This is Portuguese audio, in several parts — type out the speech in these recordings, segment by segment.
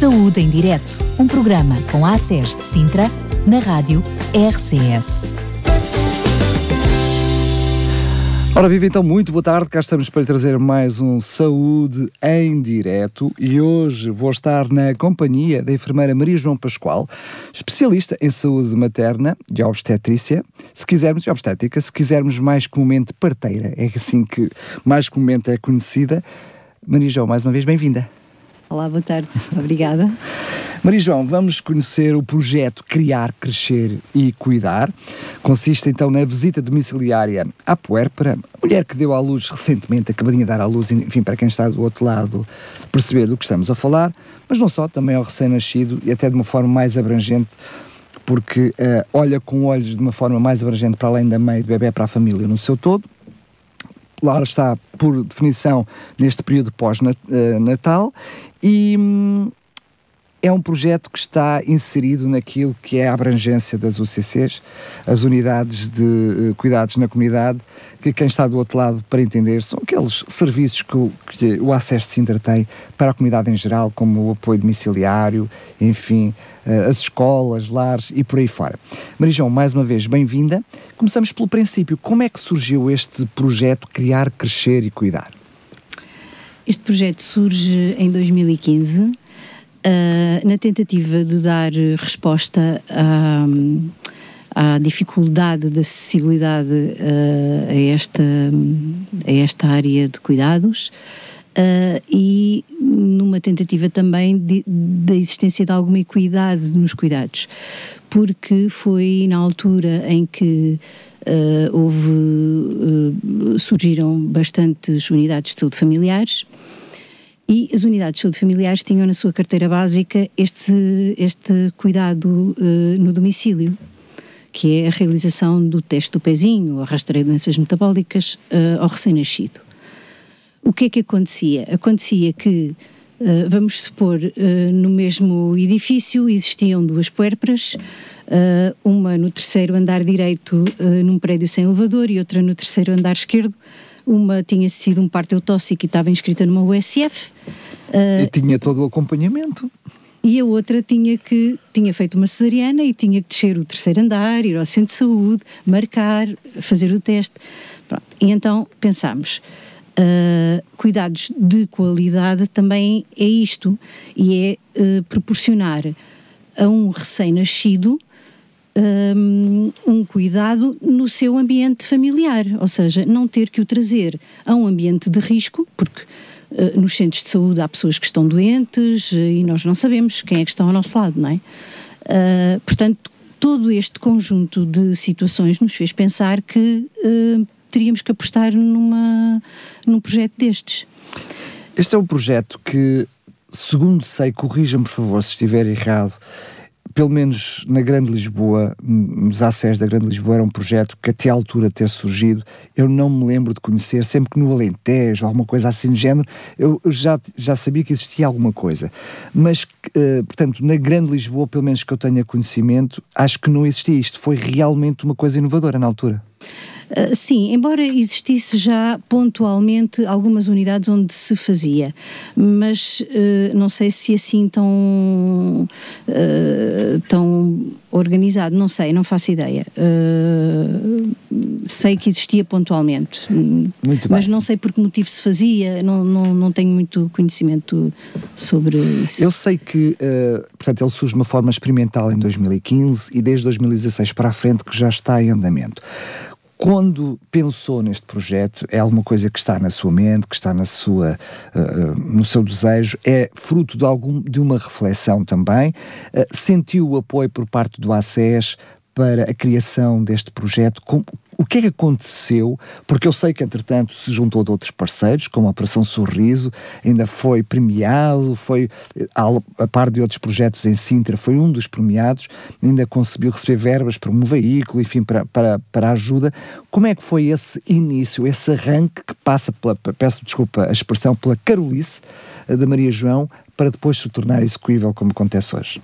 Saúde em Direto, um programa com a ACES de Sintra, na rádio RCS. Ora, viva então, muito boa tarde. Cá estamos para trazer mais um Saúde em Direto e hoje vou estar na companhia da enfermeira Maria João Pascoal, especialista em saúde materna e obstetrícia, se quisermos, e obstétrica, se quisermos mais comumente parteira, é assim que mais comumente é conhecida. Maria João, mais uma vez, bem-vinda. Olá, boa tarde. Obrigada. Maria João, vamos conhecer o projeto Criar, Crescer e Cuidar. Consiste então na visita domiciliária à puérpera, mulher que deu à luz recentemente, acabadinha de dar à luz, enfim, para quem está do outro lado perceber do que estamos a falar, mas não só, também ao recém-nascido e até de uma forma mais abrangente, porque uh, olha com olhos de uma forma mais abrangente para além da mãe e do bebê para a família no seu todo lá está, por definição, neste período pós-natal, e hum, é um projeto que está inserido naquilo que é a abrangência das UCCs, as unidades de uh, cuidados na comunidade, que quem está do outro lado para entender são aqueles serviços que o, que o Acesso Sintra tem para a comunidade em geral, como o apoio domiciliário, enfim, uh, as escolas, lares e por aí fora. Marijão, mais uma vez, bem-vinda. Começamos pelo princípio. Como é que surgiu este projeto Criar, Crescer e Cuidar? Este projeto surge em 2015 uh, na tentativa de dar resposta a, à dificuldade de acessibilidade uh, a, esta, a esta área de cuidados. Uh, e numa tentativa também da existência de alguma equidade nos cuidados, porque foi na altura em que uh, houve, surgiram bastantes unidades de saúde familiares e as unidades de saúde familiares tinham na sua carteira básica este, este cuidado uh, no domicílio, que é a realização do teste do pezinho, o rastreio de doenças metabólicas uh, ao recém-nascido. O que é que acontecia? Acontecia que, uh, vamos supor, no mesmo edifício existiam duas puérperas, uma no terceiro andar direito num prédio sem elevador e outra no terceiro andar esquerdo, uma tinha sido um parto eutóxico e estava inscrita numa USF. Uh, e tinha todo o acompanhamento. E a outra tinha que tinha feito uma cesariana e tinha que descer o terceiro andar, ir ao centro de saúde, marcar, fazer o teste. Pronto. E então pensámos, uh, cuidados de qualidade também é isto, e é uh, proporcionar a um recém-nascido um, cuidado no seu ambiente familiar, ou seja, não ter que o trazer a um ambiente de risco, porque uh, nos centros de saúde há pessoas que estão doentes uh, e nós não sabemos quem é que está ao nosso lado, não é? Uh, portanto, todo este conjunto de situações nos fez pensar que teríamos que apostar numa, num projeto destes. Este é um projeto que, segundo sei, corrija-me por favor se estiver errado, pelo menos na Grande Lisboa, nos ACES da Grande Lisboa, era um projeto que até à altura ter surgido, eu não me lembro de conhecer, sempre que no Alentejo, alguma coisa assim de género, eu já, já sabia que existia alguma coisa. Mas, uh, portanto, na Grande Lisboa, pelo menos que eu tenha conhecimento, acho que não existia isto. Foi realmente uma coisa inovadora na altura. Uh, sim, embora existisse já pontualmente algumas unidades onde se fazia, mas uh, não sei se assim tão, uh, tão organizado, não sei, não faço ideia. sei que existia pontualmente, mas não sei por que motivo se fazia, não, não, não tenho muito conhecimento sobre isso. Eu sei que, portanto, ele surge de uma forma experimental em 2015 e desde 2016 para a frente que já está em andamento quando pensou neste projeto, é alguma coisa que está na sua mente, que está na sua, uh, no seu desejo, é fruto de, algum, de uma reflexão também, uh, sentiu o apoio por parte do ACES para a criação deste projeto, com, o que é que aconteceu? Porque eu sei que, entretanto, se juntou de outros parceiros, como a Operação Sorriso, ainda foi premiado, foi, a par de outros projetos em Sintra, foi um dos premiados, ainda conseguiu receber verbas para um veículo, enfim, para, para, para ajuda. Como é que foi esse início, esse arranque que passa pela, peço desculpa a expressão, pela carolice eh, da Maria João, para depois se tornar execuível como acontece hoje?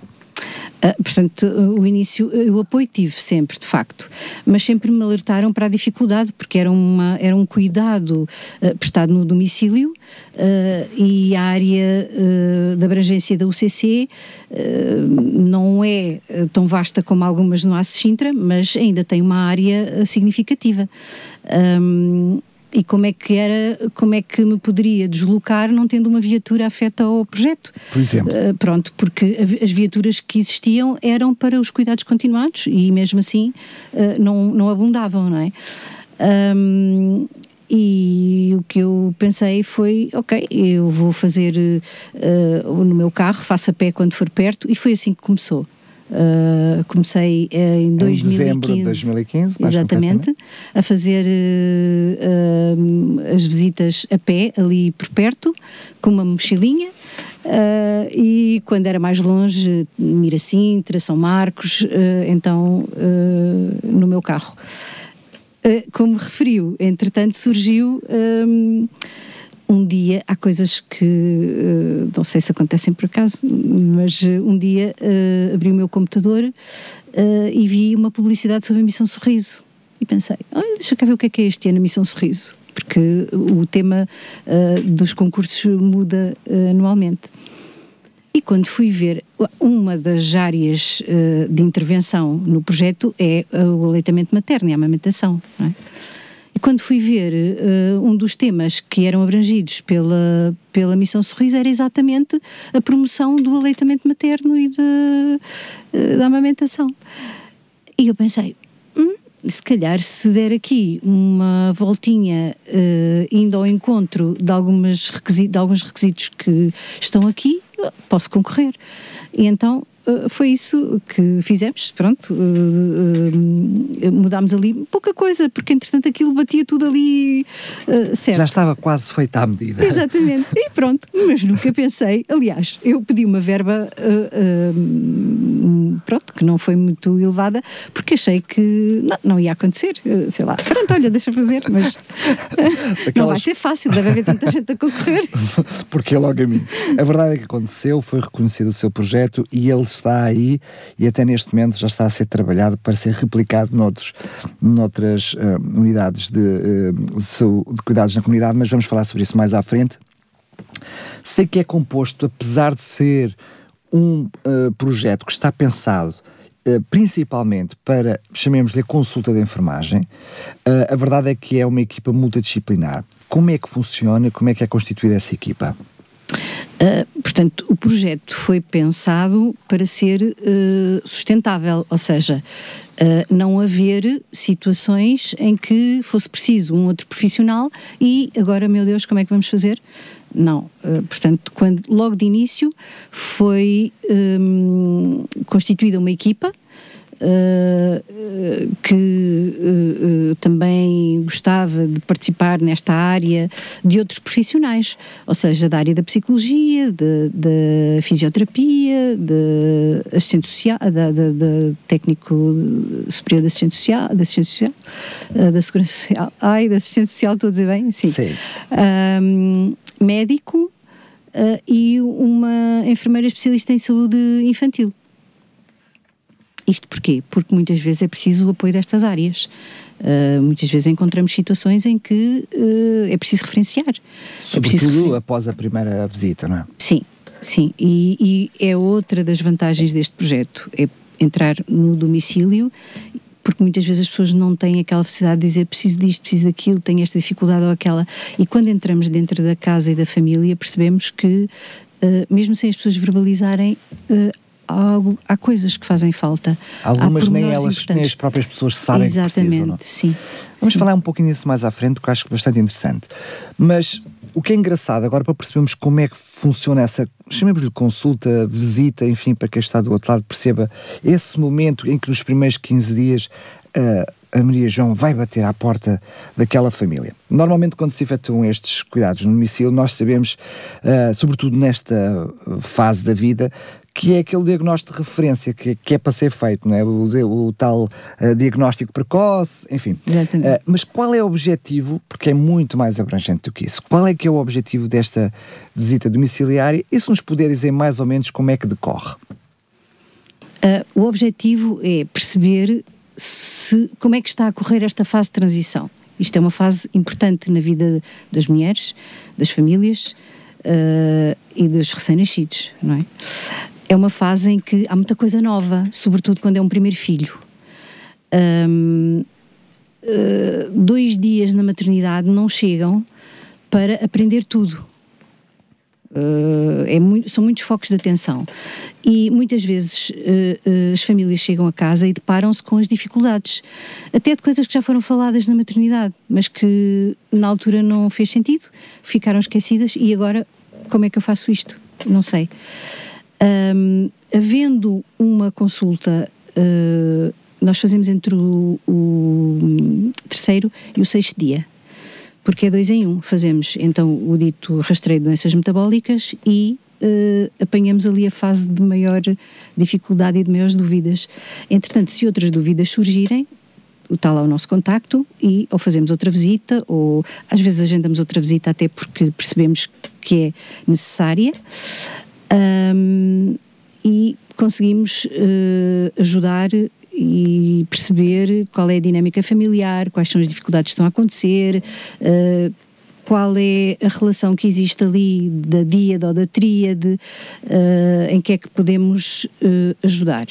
Uh, portanto, o início, o apoio tive sempre, de facto, mas sempre me alertaram para a dificuldade, porque era, uma, era um cuidado uh, prestado no domicílio uh, e a área da abrangência da UCC não é tão vasta como algumas no Ace Sintra, mas ainda tem uma área significativa. Um, e como é que era, como é que me poderia deslocar não tendo uma viatura afeta ao projeto? Por exemplo. Uh, pronto, porque as viaturas que existiam eram para os cuidados continuados e mesmo assim uh, não, não abundavam, não é? Um, e o que eu pensei foi, ok, eu vou fazer uh, no meu carro, faço a pé quando for perto, e foi assim que começou. Uh, comecei uh, em, em 2015, dezembro de 2015, exatamente, a fazer uh, as visitas a pé ali por perto, com uma mochilinha. e quando era mais longe, Miracintra, São Marcos, então no meu carro. como referiu, entretanto surgiu um dia, há coisas que uh, não sei se acontecem por acaso, mas uh, um dia uh, abri o meu computador e vi uma publicidade sobre a Missão Sorriso. E pensei, olha, deixa cá ver o que é que é este ano a Missão Sorriso, porque o tema dos concursos muda anualmente. E quando fui ver, uma das áreas de intervenção no projeto é o aleitamento materno e a amamentação. Não é? E quando fui ver uh, um dos temas que eram abrangidos pela, pela Missão Sorriso era exatamente a promoção do aleitamento materno e de, uh, da amamentação. E eu pensei, hum, se calhar se der aqui uma voltinha uh, indo ao encontro de, algumas de alguns requisitos que estão aqui, posso concorrer. E então foi isso que fizemos, pronto, uh, uh, mudámos ali pouca coisa, porque entretanto aquilo batia tudo ali certo. Já estava quase feita à medida. Exatamente, e pronto, mas nunca pensei, aliás, eu pedi uma verba, pronto, que não foi muito elevada, porque achei que não, não ia acontecer, sei lá, pronto, olha, deixa fazer, mas Aquelas... não vai ser fácil, deve haver tanta gente a concorrer. porque é logo a mim. A verdade é que aconteceu, foi reconhecido o seu projeto e eles está aí e até neste momento já está a ser trabalhado para ser replicado noutros, noutras uh, unidades de, uh, de cuidados na comunidade, mas vamos falar sobre isso mais à frente. Sei que é composto, apesar de ser um uh, projeto que está pensado principalmente para, chamemos-lhe, consulta de enfermagem, a verdade é que é uma equipa multidisciplinar. Como é que funciona, como é que é constituída essa equipa? Uh, portanto, o projeto foi pensado para ser uh, sustentável, ou seja, uh, não haver situações em que fosse preciso um outro profissional e agora, meu Deus, como é que vamos fazer? Não. portanto, quando, logo de início foi um, constituída uma equipa uh, que uh, também gostava de participar nesta área de outros profissionais, ou seja, da área da psicologia, da fisioterapia, de assistente social, da, da, da, técnico superior de assistente social, da assistência social, da segurança social, ai, da assistente social, estou a dizer bem? Sim. Sim. Um, médico e uma enfermeira especialista em saúde infantil. Isto porquê? Porque muitas vezes é preciso o apoio destas áreas. Uh, muitas vezes encontramos situações em que uh, é preciso referenciar. Sobretudo é refer... após a primeira visita, não é? Sim, sim. E, e, é outra das vantagens deste projeto, é entrar no domicílio, porque muitas vezes as pessoas não têm aquela facilidade de dizer preciso disto, preciso daquilo, tenho esta dificuldade ou aquela. E quando entramos dentro da casa e da família, percebemos que, uh, mesmo sem as pessoas verbalizarem, há, há coisas que fazem falta. Algumas nem elas, nem as próprias pessoas sabem Exatamente, que precisam. Não? sim. Vamos sim. falar um pouquinho disso mais à frente, porque acho que é bastante interessante. Mas o que é engraçado agora para percebermos como é que funciona essa, chamemos-lhe consulta, visita, enfim, para quem está do outro lado perceba esse momento em que nos primeiros 15 dias uh, a Maria João vai bater à porta daquela família. Normalmente, quando se efetuam estes cuidados no domicílio, nós sabemos, uh, sobretudo nesta fase da vida, que é aquele diagnóstico de referência que, que é para ser feito, não é? o, o, tal uh, diagnóstico precoce, enfim. Uh, mas qual é o objetivo, porque é muito mais abrangente do que isso, qual é que é o objetivo desta visita domiciliária e se nos puder dizer mais ou menos como é que decorre? Uh, o objetivo é perceber se, como é que está a correr esta fase de transição. Isto é uma fase importante na vida das mulheres, das famílias uh, e dos recém-nascidos, não é? É uma fase em que há muita coisa nova, sobretudo quando é um primeiro filho. Um, uh, dois dias na maternidade não chegam para aprender tudo. Uh, é muito, são muitos focos de atenção. E muitas vezes uh, as famílias chegam a casa e deparam-se com as dificuldades, até de coisas que já foram faladas na maternidade, mas que na altura não fez sentido, ficaram esquecidas e agora como é que eu faço isto? Não sei. Um, havendo uma consulta, nós fazemos entre o, o terceiro e o sexto dia porque é dois em um. Fazemos então o dito rastreio de doenças metabólicas e uh, apanhamos ali a fase de maior dificuldade e de maiores dúvidas. Entretanto, se outras dúvidas surgirem, está lá o nosso contacto e ou fazemos outra visita ou às vezes agendamos outra visita até porque percebemos que é necessária um, e conseguimos uh, ajudar e perceber qual é a dinâmica familiar, quais são as dificuldades que estão a acontecer, uh, qual é a relação que existe ali da díade ou da tríade, uh, em que é que podemos uh, ajudar.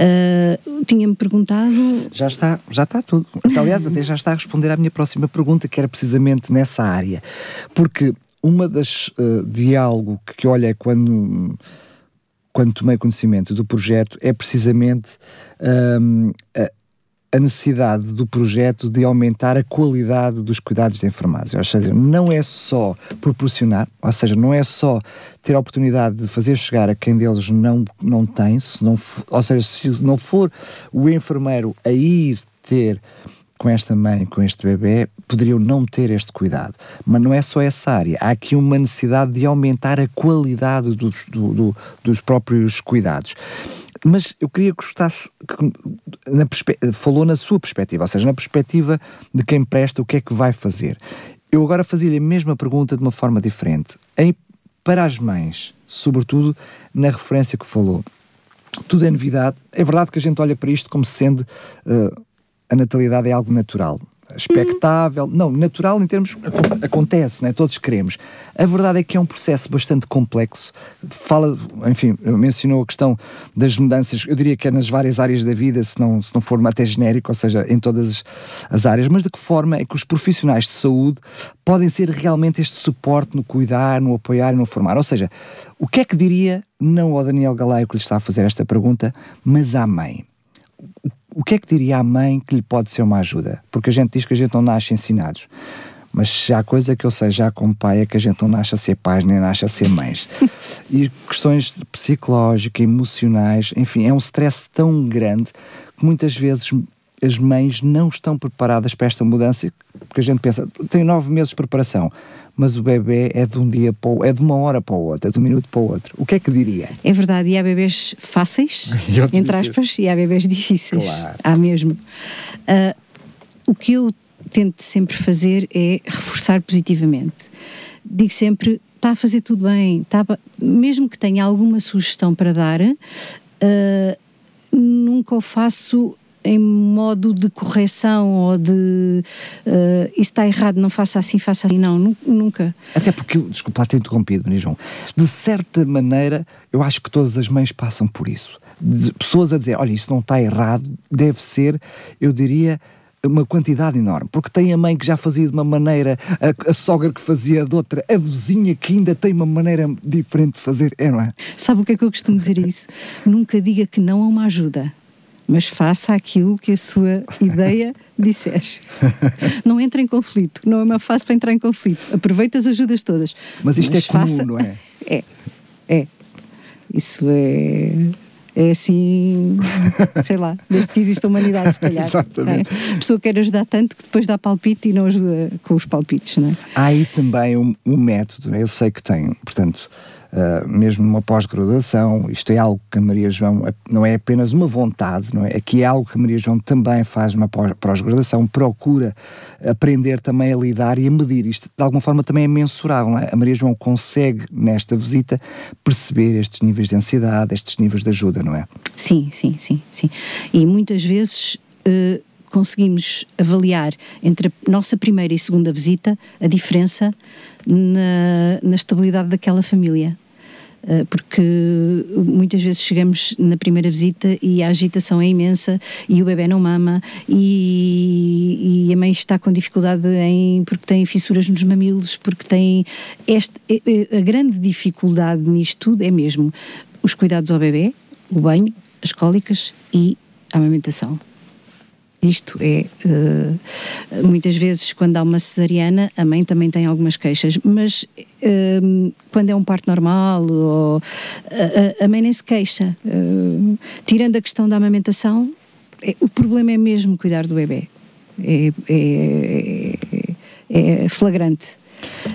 Uh, Tinha-me perguntado. Já está, já está tudo. Aliás, até já está a responder à minha próxima pergunta, que era precisamente nessa área. Porque uma das uh, diálogo que, olha, quando quando tomei conhecimento do projeto, é precisamente um, a, a necessidade do projeto de aumentar a qualidade dos cuidados de enfermagem. Ou seja, não é só proporcionar, ou seja, não é só ter a oportunidade de fazer chegar a quem deles não, não tem, se não, ou seja, se não for o enfermeiro a ir ter com esta mãe, com este bebê, poderiam não ter este cuidado. Mas não é só essa área. Há aqui uma necessidade de aumentar a qualidade dos, do, do, dos próprios cuidados. Mas eu queria que gostasse, que, na falou na sua perspectiva, ou seja, na perspectiva de quem presta, o que é que vai fazer. Eu agora fazia-lhe a mesma pergunta de uma forma diferente. Em, para as mães, sobretudo na referência que falou, tudo é novidade. É verdade que a gente olha para isto como sendo uh, a natalidade é algo natural. Expectável, não, natural em termos. acontece, né? todos queremos. A verdade é que é um processo bastante complexo. Fala, enfim, mencionou a questão das mudanças, eu diria que é nas várias áreas da vida, se não, se não for até genérico, ou seja, em todas as áreas, mas de que forma é que os profissionais de saúde podem ser realmente este suporte no cuidar, no apoiar e no formar? Ou seja, o que é que diria, não ao Daniel Galaio que lhe está a fazer esta pergunta, mas à mãe? O que é que diria a mãe que lhe pode ser uma ajuda? Porque a gente diz que a gente não nasce ensinados. Mas se há coisa que eu sei já como pai é que a gente não nasce a ser pais nem nasce a ser mães. e questões psicológicas, emocionais, enfim, é um stress tão grande que muitas vezes as mães não estão preparadas para esta mudança, porque a gente pensa, tem nove meses de preparação mas o bebê é de um dia para o, é de uma hora para o outro, é de um minuto para o outro. O que é que diria? É verdade, e há bebês fáceis, entre aspas, e há bebês difíceis. Claro. Há mesmo. Uh, o que eu tento sempre fazer é reforçar positivamente. Digo sempre, está a fazer tudo bem, está, mesmo que tenha alguma sugestão para dar, uh, nunca o faço em modo de correção ou de uh, isso está errado, não faça assim, faça assim. Não, nunca. Até porque, desculpa ter interrompido, Maria João, de certa maneira eu acho que todas as mães passam por isso. De pessoas a dizer, olha, isso não está errado, deve ser, eu diria, uma quantidade enorme, porque tem a mãe que já fazia de uma maneira, a, a, sogra que fazia de outra, a vizinha que ainda tem uma maneira diferente de fazer, é, não é? Sabe o que é que eu costumo dizer isso? Nunca diga que não a uma ajuda mas faça aquilo que a sua ideia disser. Não entre em conflito, não é uma fase para entrar em conflito. Aproveita as ajudas todas. Mas isto mas é faça... comum, não é? É, é. Isso é é assim, sei lá, desde que existe a humanidade, se calhar. Exatamente. É? A pessoa quer ajudar tanto que depois dá palpite e não ajuda com os palpites, não é? Há aí também um, um método, eu sei que tem, portanto, uh, mesmo numa pós-graduação. Isto é algo que a Maria João não é apenas uma vontade, não é? Aqui é algo que a Maria João também faz numa pós-graduação, procura aprender também a lidar e a medir. Isto de alguma forma também é mensurável. É? A Maria João consegue, nesta visita, perceber estes níveis de ansiedade, estes níveis de ajuda, não é? Sim, sim, sim, sim. E muitas vezes. Uh conseguimos avaliar entre a nossa primeira e segunda visita a diferença na, na estabilidade daquela família eh, porque muitas vezes chegamos na primeira visita e a agitação é imensa e o bebê não mama e, e, a mãe está com dificuldade em porque tem fissuras nos mamilos, porque tem este, a grande dificuldade nisto tudo é mesmo os cuidados ao bebê, o banho, as cólicas e a amamentação. Isto é, uh, muitas vezes, quando há uma cesariana, a mãe também tem algumas queixas, mas uh, quando é um parto normal, ou, a, a, mãe nem se queixa. Uh, tirando a questão da amamentação, é, o problema é mesmo cuidar do bebê. É, é, é flagrante.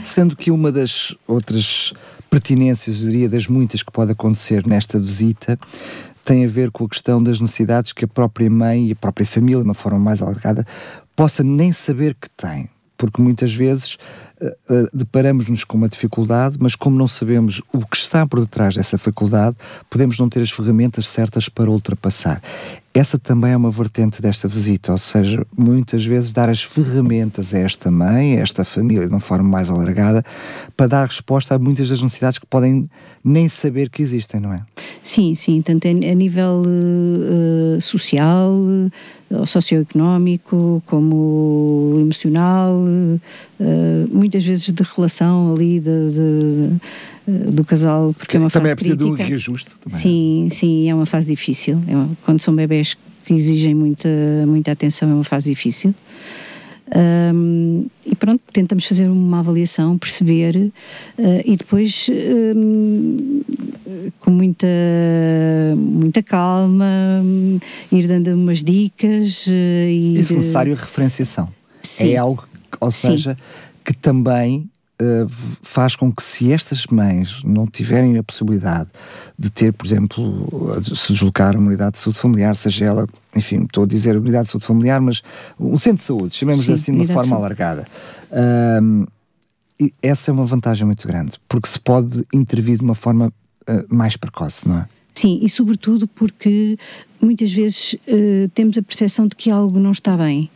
Sendo que uma das outras pertinências, eu diria, das muitas que pode acontecer nesta visita, tem a ver com a questão das necessidades que a própria mãe e a própria família, de uma forma mais alargada, possa nem saber que tem. Porque muitas vezes deparamos-nos com uma dificuldade, mas como não sabemos o que está por detrás dessa faculdade, podemos não ter as ferramentas certas para ultrapassar. Essa também é uma vertente desta visita, ou seja, muitas vezes dar as ferramentas a esta mãe, a esta família, de uma forma mais alargada, para dar resposta a muitas das necessidades que podem nem saber que existem, não é? Sim, sim, tanto a nível uh, social, uh, socioeconómico, como emocional, uh, muitas vezes de relação ali de, de do casal, porque é uma também fase é preciso de um reajuste. Também. É? Sim, sim, é uma fase difícil. É uma, quando são bebés que exigem muita, muita atenção, é uma fase difícil. Um, e pronto, tentamos fazer uma avaliação, perceber uh, e depois um, com muita, muita calma ir dando umas dicas. Uh, e se necessário, referenciação. Sim. É algo, ou seja, Sim. Que também eh, faz com que se estas mães não tiverem a possibilidade de ter, por exemplo, de se deslocar a uma unidade de saúde familiar, seja ela, enfim, estou a dizer unidade de saúde familiar, mas um centro de saúde, chamemos Sim, assim de uma forma alargada. Essa é uma vantagem muito grande, porque se pode intervir de uma forma uh, mais precoce, não é? Sim, e sobretudo porque muitas vezes uh, temos a percepção de que algo não está bem.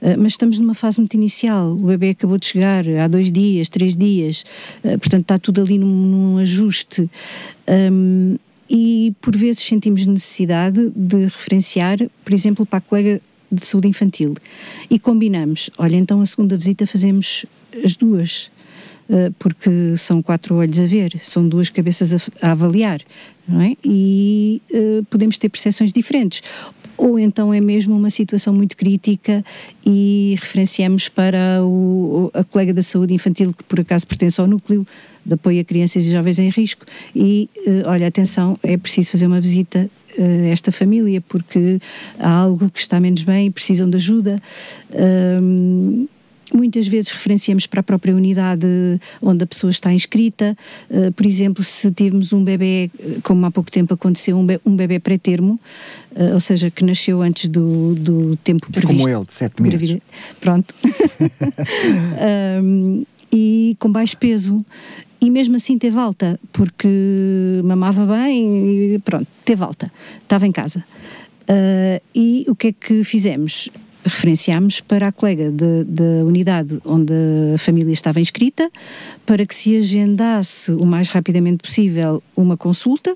Ah, mas estamos numa fase muito inicial. O bebê acabou de chegar há dois dias, três dias, uh, portanto está tudo ali num, num ajuste. Um, e por vezes sentimos necessidade de referenciar, por exemplo, para a colega de saúde infantil. E combinamos: olha, então a segunda visita fazemos as duas. Uh, porque são quatro olhos a ver, são duas cabeças a, avaliar, não é? E podemos ter percepções diferentes ou então é mesmo uma situação muito crítica e referenciamos para o, a colega da saúde infantil que por acaso pertence ao núcleo de apoio a crianças e jovens em risco e uh, olha, atenção, é preciso fazer uma visita a esta família porque há algo que está menos bem e precisam de ajuda. Um, Muitas vezes referenciamos para a própria unidade onde a pessoa está inscrita. Uh, por exemplo, se tivermos um bebê, como há pouco tempo aconteceu, um, um bebê pré-termo, uh, ou seja, que nasceu antes do, do tempo previsto. Como ele, de sete meses. Pronto. um, e com baixo peso e mesmo assim teve alta, porque mamava bem e pronto, teve alta, estava em casa. Uh, e o que é que fizemos? Referenciámos para a colega da unidade onde a família estava inscrita, para que se agendasse o mais rapidamente possível uma consulta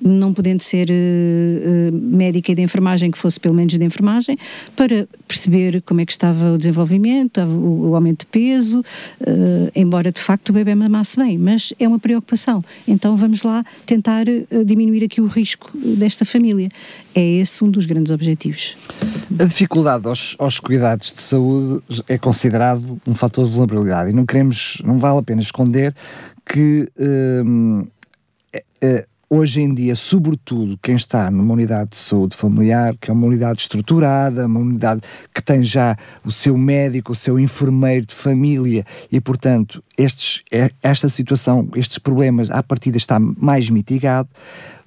não podendo ser uh, médica e de enfermagem, que fosse pelo menos de enfermagem, para perceber como é que estava o desenvolvimento, o, o aumento de peso, uh, embora de facto o bebê mamasse bem, mas é uma preocupação. Então vamos lá tentar uh, diminuir aqui o risco desta família. É esse um dos grandes objetivos. A dificuldade aos, aos cuidados de saúde é considerado um fator de vulnerabilidade e não queremos, não vale a pena esconder que hoje em dia, sobretudo quem está numa unidade de saúde familiar, que é uma unidade estruturada, uma unidade que tem já o seu médico, o seu enfermeiro de família e, portanto, estes, é, esta situação, estes problemas, à partida está mais mitigado.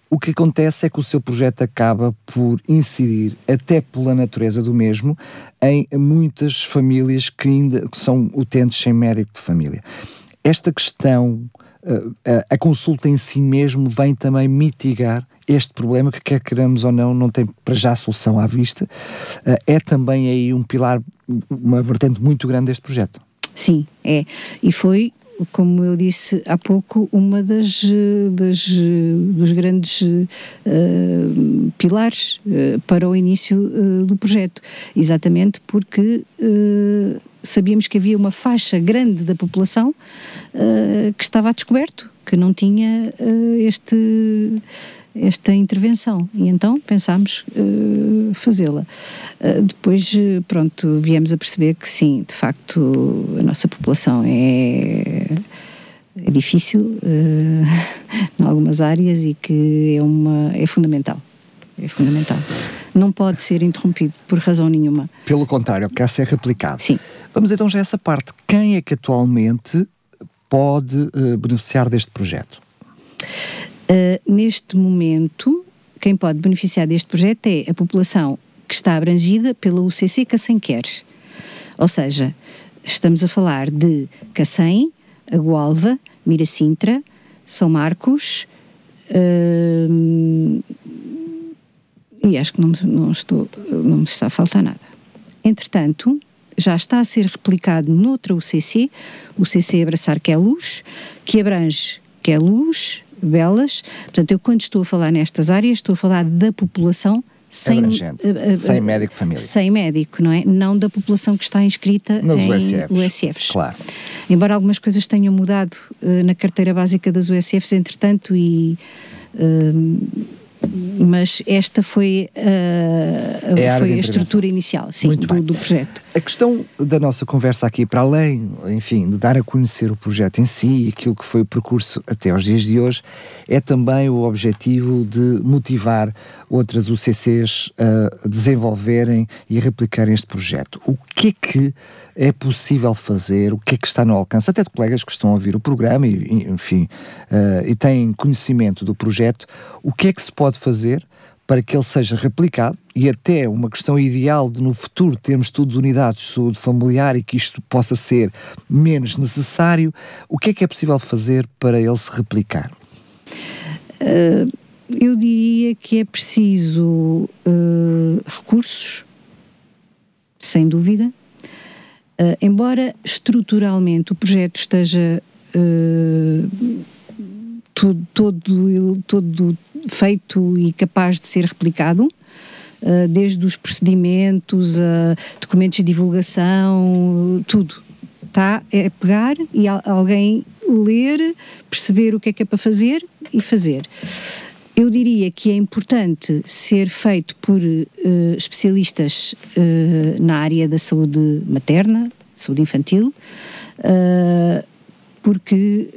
O que acontece é que o seu projeto acaba por incidir, até pela natureza do mesmo, em muitas famílias que ainda são utentes sem médico de família. Esta questão a consulta em si mesmo vem também mitigar este problema que quer queremos ou não, não tem para já solução à vista, é também aí um pilar, uma vertente muito grande deste projeto. Sim, é. E foi como eu disse há pouco, uma das, das dos grandes uh, pilares uh, para o início uh, do projeto, exatamente porque sabíamos que havia uma faixa grande da população uh, que estava a descoberto, que não tinha uh, este, esta intervenção. E então pensámos uh, fazê-la. depois, pronto, viemos a perceber que sim, de facto, a nossa população é, é difícil em algumas áreas e que é, uma, é fundamental. É fundamental não pode ser interrompido por razão nenhuma. Pelo contrário, quer ser replicado. Sim. Vamos então já a essa parte. Quem é que atualmente pode uh, beneficiar deste projeto? Uh, neste momento, quem pode beneficiar deste projeto é a população que está abrangida pela UCC Cacém Quer. Ou seja, estamos a falar de Cacém, Agualva, Miracintra, São Marcos, uh, e acho que não, não, estou, não me está a faltar nada. Entretanto, já está a ser replicado noutra UCC, o CC Abraçar que é Luz, que abrange que é Luz, Belas. Portanto, eu quando estou a falar nestas áreas, estou a falar da população sem, uh, uh, sem médico família. Sem médico, não é? Não da população que está inscrita Nos em USFs. USFs. Claro. Embora algumas coisas tenham mudado uh, na carteira básica das USFs, entretanto, e mas esta foi, uh, é a, foi a estrutura inicial sim, do, do, projeto. A questão da nossa conversa aqui, para além, enfim, de dar a conhecer o projeto em si e aquilo que foi o percurso até aos dias de hoje, é também o objetivo de motivar outras UCCs a desenvolverem e a replicarem este projeto. O que é que é possível fazer, o que é que está no alcance, até de colegas que estão a ouvir o programa e, enfim, uh, e têm conhecimento do projeto, o que é que se pode fazer para que ele seja replicado e até uma questão ideal de no futuro termos tudo de unidades de saúde familiar e que isto possa ser menos necessário, o que é que é possível fazer para ele se replicar? Uh, eu diria que é preciso uh, recursos, sem dúvida, Uh, embora estruturalmente o projeto esteja todo, todo, todo feito e capaz de ser replicado, uh, desde os procedimentos, a documentos de divulgação, tudo. Está é pegar e alguém ler, perceber o que é que é para fazer e fazer. Eu diria que é importante ser feito por uh, especialistas uh, na área da saúde materna, saúde infantil, uh, porque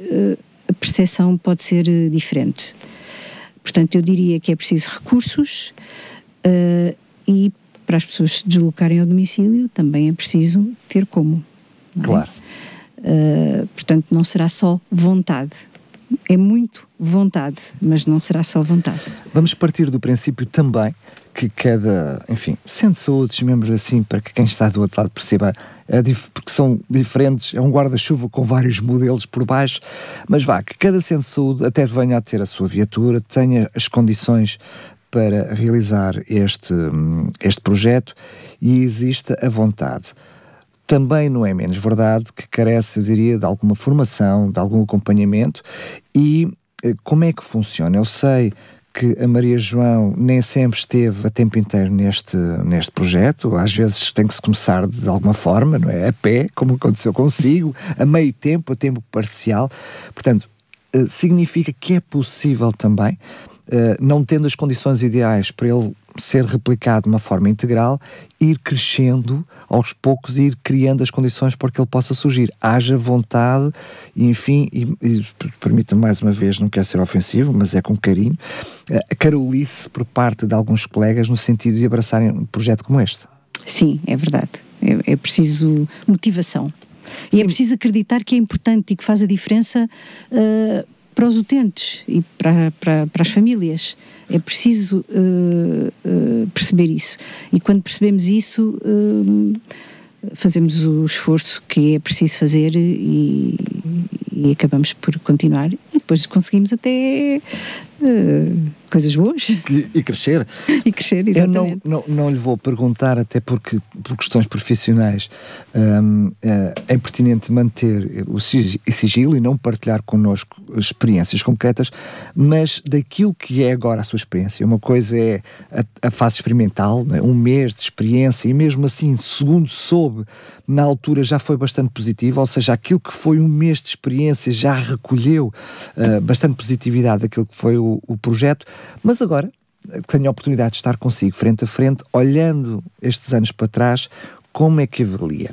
a percepção pode ser diferente. Portanto, eu diria que é preciso recursos e para as pessoas se deslocarem ao domicílio também é preciso ter como. É? Claro. portanto, não será só vontade é muito vontade, mas não será só vontade. Vamos partir do princípio também que cada, enfim, de saúde, chamemos assim, para que quem está do outro lado perceba, é porque são diferentes, é um guarda-chuva com vários modelos por baixo, mas vá, que cada centro de saúde até venha a ter a sua viatura, tenha as condições para realizar este, este projeto e exista a vontade também não é menos verdade que carece, eu diria, de alguma formação, de algum acompanhamento. E eh, como é que funciona? Eu sei que a Maria João nem sempre esteve a tempo inteiro neste, neste projeto, às vezes tem que se começar de alguma forma, não é? A pé, como aconteceu consigo, a meio tempo, a tempo parcial. Portanto, eh, significa que é possível também, não tendo as condições ideais para ele ser replicado de uma forma integral, ir crescendo aos poucos e ir criando as condições para que ele possa surgir. Haja vontade, e, enfim, e, e permita-me mais uma vez, não quero ser ofensivo, mas é com carinho, a carolice por parte de alguns colegas no sentido de abraçarem um projeto como este. Sim, é verdade. É, é preciso motivação. E é Sim. é preciso acreditar que é importante e que faz a diferença uh, para os utentes e para, para, para as famílias. É preciso uh, uh, perceber isso. E quando percebemos isso, uh, fazemos o esforço que é preciso fazer e, e acabamos por continuar. E depois conseguimos até coisas boas. E, e, crescer. e crescer, exatamente. Eu não, não, não lhe vou perguntar, até porque, por questões profissionais, um, é, é pertinente manter o sigilo e não partilhar connosco experiências concretas, mas daquilo que é agora a sua experiência. Uma coisa é a, a fase experimental, né? um mês de experiência, e mesmo assim, segundo soube, na altura já foi bastante positivo, ou seja, aquilo que foi um mês de experiência já recolheu uh, bastante positividade daquilo que foi o, o projeto, mas agora tenho a oportunidade de estar consigo frente a frente, olhando estes anos para trás, como é que avalia?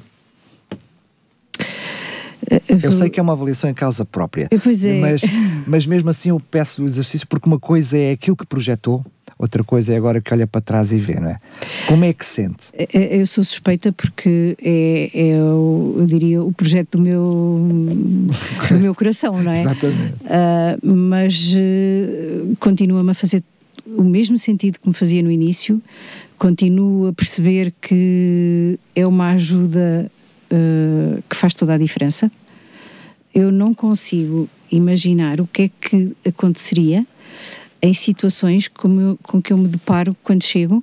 Eu sei que é uma avaliação em causa própria, pois é. mas, mas mesmo assim eu peço o exercício porque uma coisa é aquilo que projetou, outra coisa é agora que olha para trás e vê, não é? Como é que sente? É, é, eu sou suspeita porque é, é o, eu diria, o projeto do meu, do meu coração, não é? Exatamente. Uh, mas uh, continua-me a fazer o mesmo sentido que me fazia no início, continuo a perceber que é uma ajuda uh, que faz toda a diferença. Eu não consigo imaginar o que é que aconteceria em situações como, com que eu me deparo quando chego,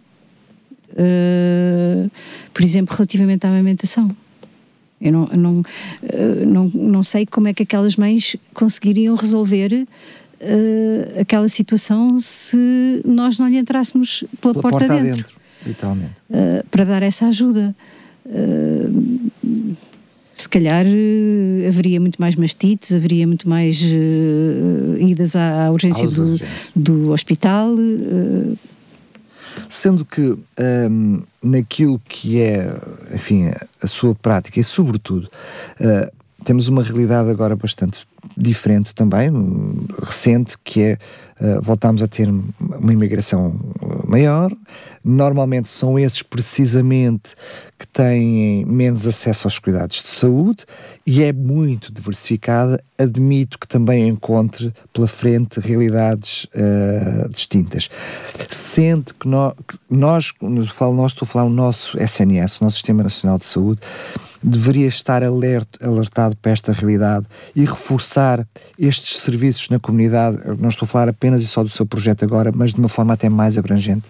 uh, por exemplo, relativamente à amamentação. Eu não, não, uh, não, não sei como é que aquelas mães conseguiriam resolver uh, aquela situação se nós não lhe entrássemos pela, pela porta, porta dentro. dentro literalmente. para dar essa ajuda. Se calhar haveria muito mais mastites, haveria muito mais uh, idas à, à urgência, do, do, hospital. Uh. Sendo que um, ehm, naquilo que é, enfim, a sua prática e sobretudo temos uma realidade agora bastante diferente também, recente, que é uh, voltamos a ter uma imigração maior. Normalmente são esses precisamente que têm menos acesso aos cuidados de saúde e é muito diversificada. Admito que também encontre pela frente realidades uh, distintas. Sente que nós, nós, falo nós, estou a falar o nosso SNS, o nosso Sistema Nacional de Saúde, deveria estar alert, alertado para esta realidade e reforçar estes serviços na comunidade. Não estou a falar apenas e só do seu projeto agora, mas de uma forma até mais abrangente.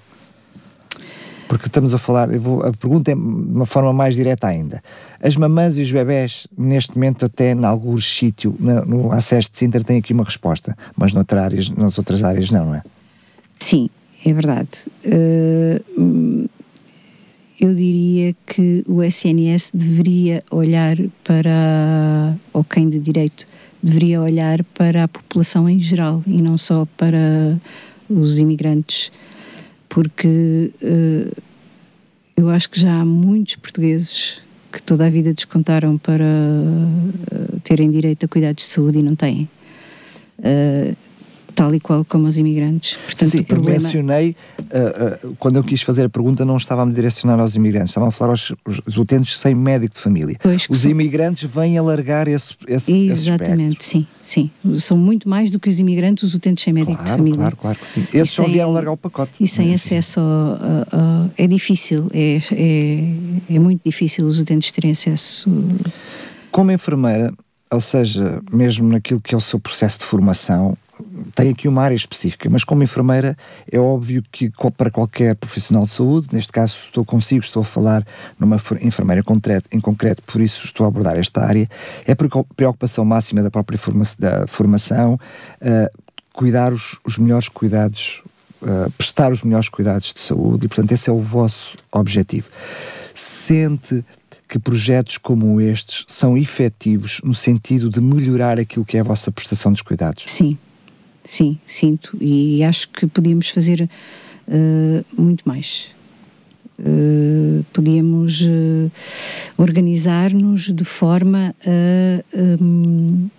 Porque estamos a falar, vou, a pergunta é de uma forma mais direta ainda. As mamãs e os bebés, neste momento, até em algum sítio, no, no acesso de Sintra, têm aqui uma resposta, mas noutra áreas, nas outras áreas não, não é? Sim, é verdade. Uh, eu diria que o SNS deveria olhar para, ou quem de direito, deveria olhar para a população em geral e não só para os imigrantes, porque uh, eu acho que já há muitos portugueses que toda a vida descontaram para uh, terem direito a cuidados de saúde e não têm. Uh, tal e qual como os imigrantes. Portanto, Sim, problema... eu mencionei, uh, uh, quando eu quis fazer a pergunta, não estava a me direcionar aos imigrantes, estava a falar aos, aos utentes sem médico de família. Pois, os imigrantes vêm alargar esse, esse Exatamente, esse sim, sim. São muito mais do que os imigrantes, os utentes sem médico claro, de família. Claro, claro que sim. Esses só vieram largar o pacote. E sem é, acesso a, É difícil, é, é, é muito difícil os utentes terem acesso. Como enfermeira, ou seja, mesmo naquilo que é o seu processo de formação, tem aqui uma área específica, mas como enfermeira é óbvio que para qualquer profissional de saúde, neste caso estou consigo, estou a falar numa enfermeira em concreto, por isso estou a abordar esta área, é preocupação máxima da própria forma, da formação, uh, cuidar os, os, melhores cuidados, uh, prestar os melhores cuidados de saúde e portanto esse é o vosso objetivo. Sente que projetos como estes são efetivos no sentido de melhorar aquilo que é a vossa prestação dos cuidados? Sim, sim, sinto. E acho que podíamos fazer uh, muito mais. Uh, podíamos uh, organizar-nos de forma a um,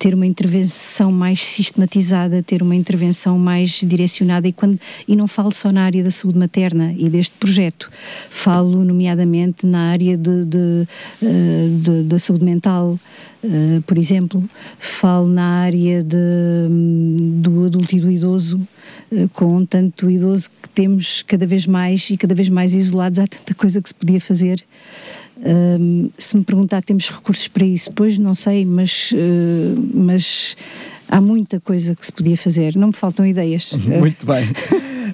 ter uma intervenção mais sistematizada, ter uma intervenção mais direcionada e, quando, e não falo só na área da saúde materna e deste projeto, falo nomeadamente na área de, de, de, da saúde mental, Uh, por exemplo, falo na área do adulto e do idoso, uh, com tanto idoso que temos cada vez mais e cada vez mais isolados, há tanta coisa que se podia fazer. Uh, se me perguntar, temos recursos para isso? Pois não sei, mas, mas há muita coisa que se podia fazer, não me faltam ideias. Muito bem.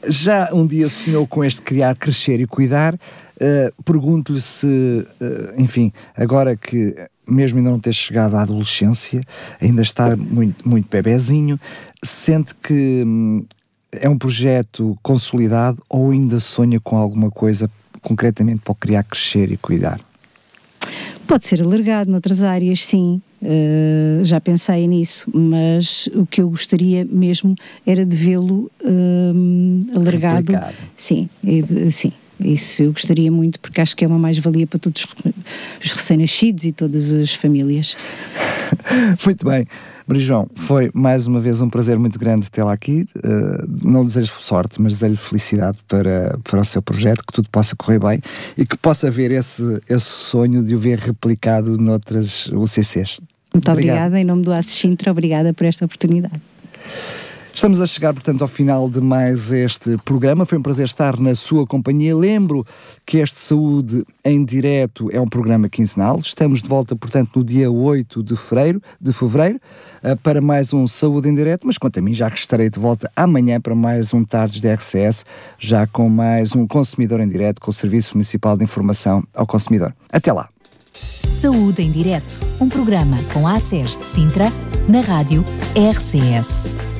Já um dia sonhou com este criar, crescer e cuidar. Uh, Pergunto-lhe se, uh, enfim, agora que mesmo ainda não ter chegado à adolescência, ainda estar muito, muito bebezinho, sente que hum, é um projeto consolidado ou ainda sonha com alguma coisa concretamente para o criar, crescer e cuidar? Pode ser alargado noutras áreas, sim. Uh, já pensei nisso, mas o que eu gostaria mesmo era de vê-lo uh, alargado. Replicado. Sim, sim. Isso eu gostaria muito, porque acho que é uma mais-valia para todos os recém-nascidos e todas as famílias. muito bem. João, foi mais uma vez um prazer muito grande tê-la aqui. Uh, não desejo sorte, mas desejo felicidade para, para o seu projeto, que tudo possa correr bem e que possa ver esse, esse sonho de o ver replicado noutras UCCs. Muito Obrigado. obrigada, em nome do Assis Sintra, obrigada por esta oportunidade. Estamos a chegar, portanto, ao final de mais este programa. Foi um prazer estar na sua companhia. Lembro que este Saúde em Direto é um programa quinzenal. Estamos de volta, portanto, no dia 8 de fevereiro, de fevereiro eh, para mais um Saúde em Direto, mas quanto a mim, já que estarei de volta amanhã para mais um Tardes de RCS, já com mais um Consumidor em Direto com o Serviço Municipal de Informação ao Consumidor. Até lá! Saúde em Direto, um programa com a ACES de Sintra, na rádio RCS.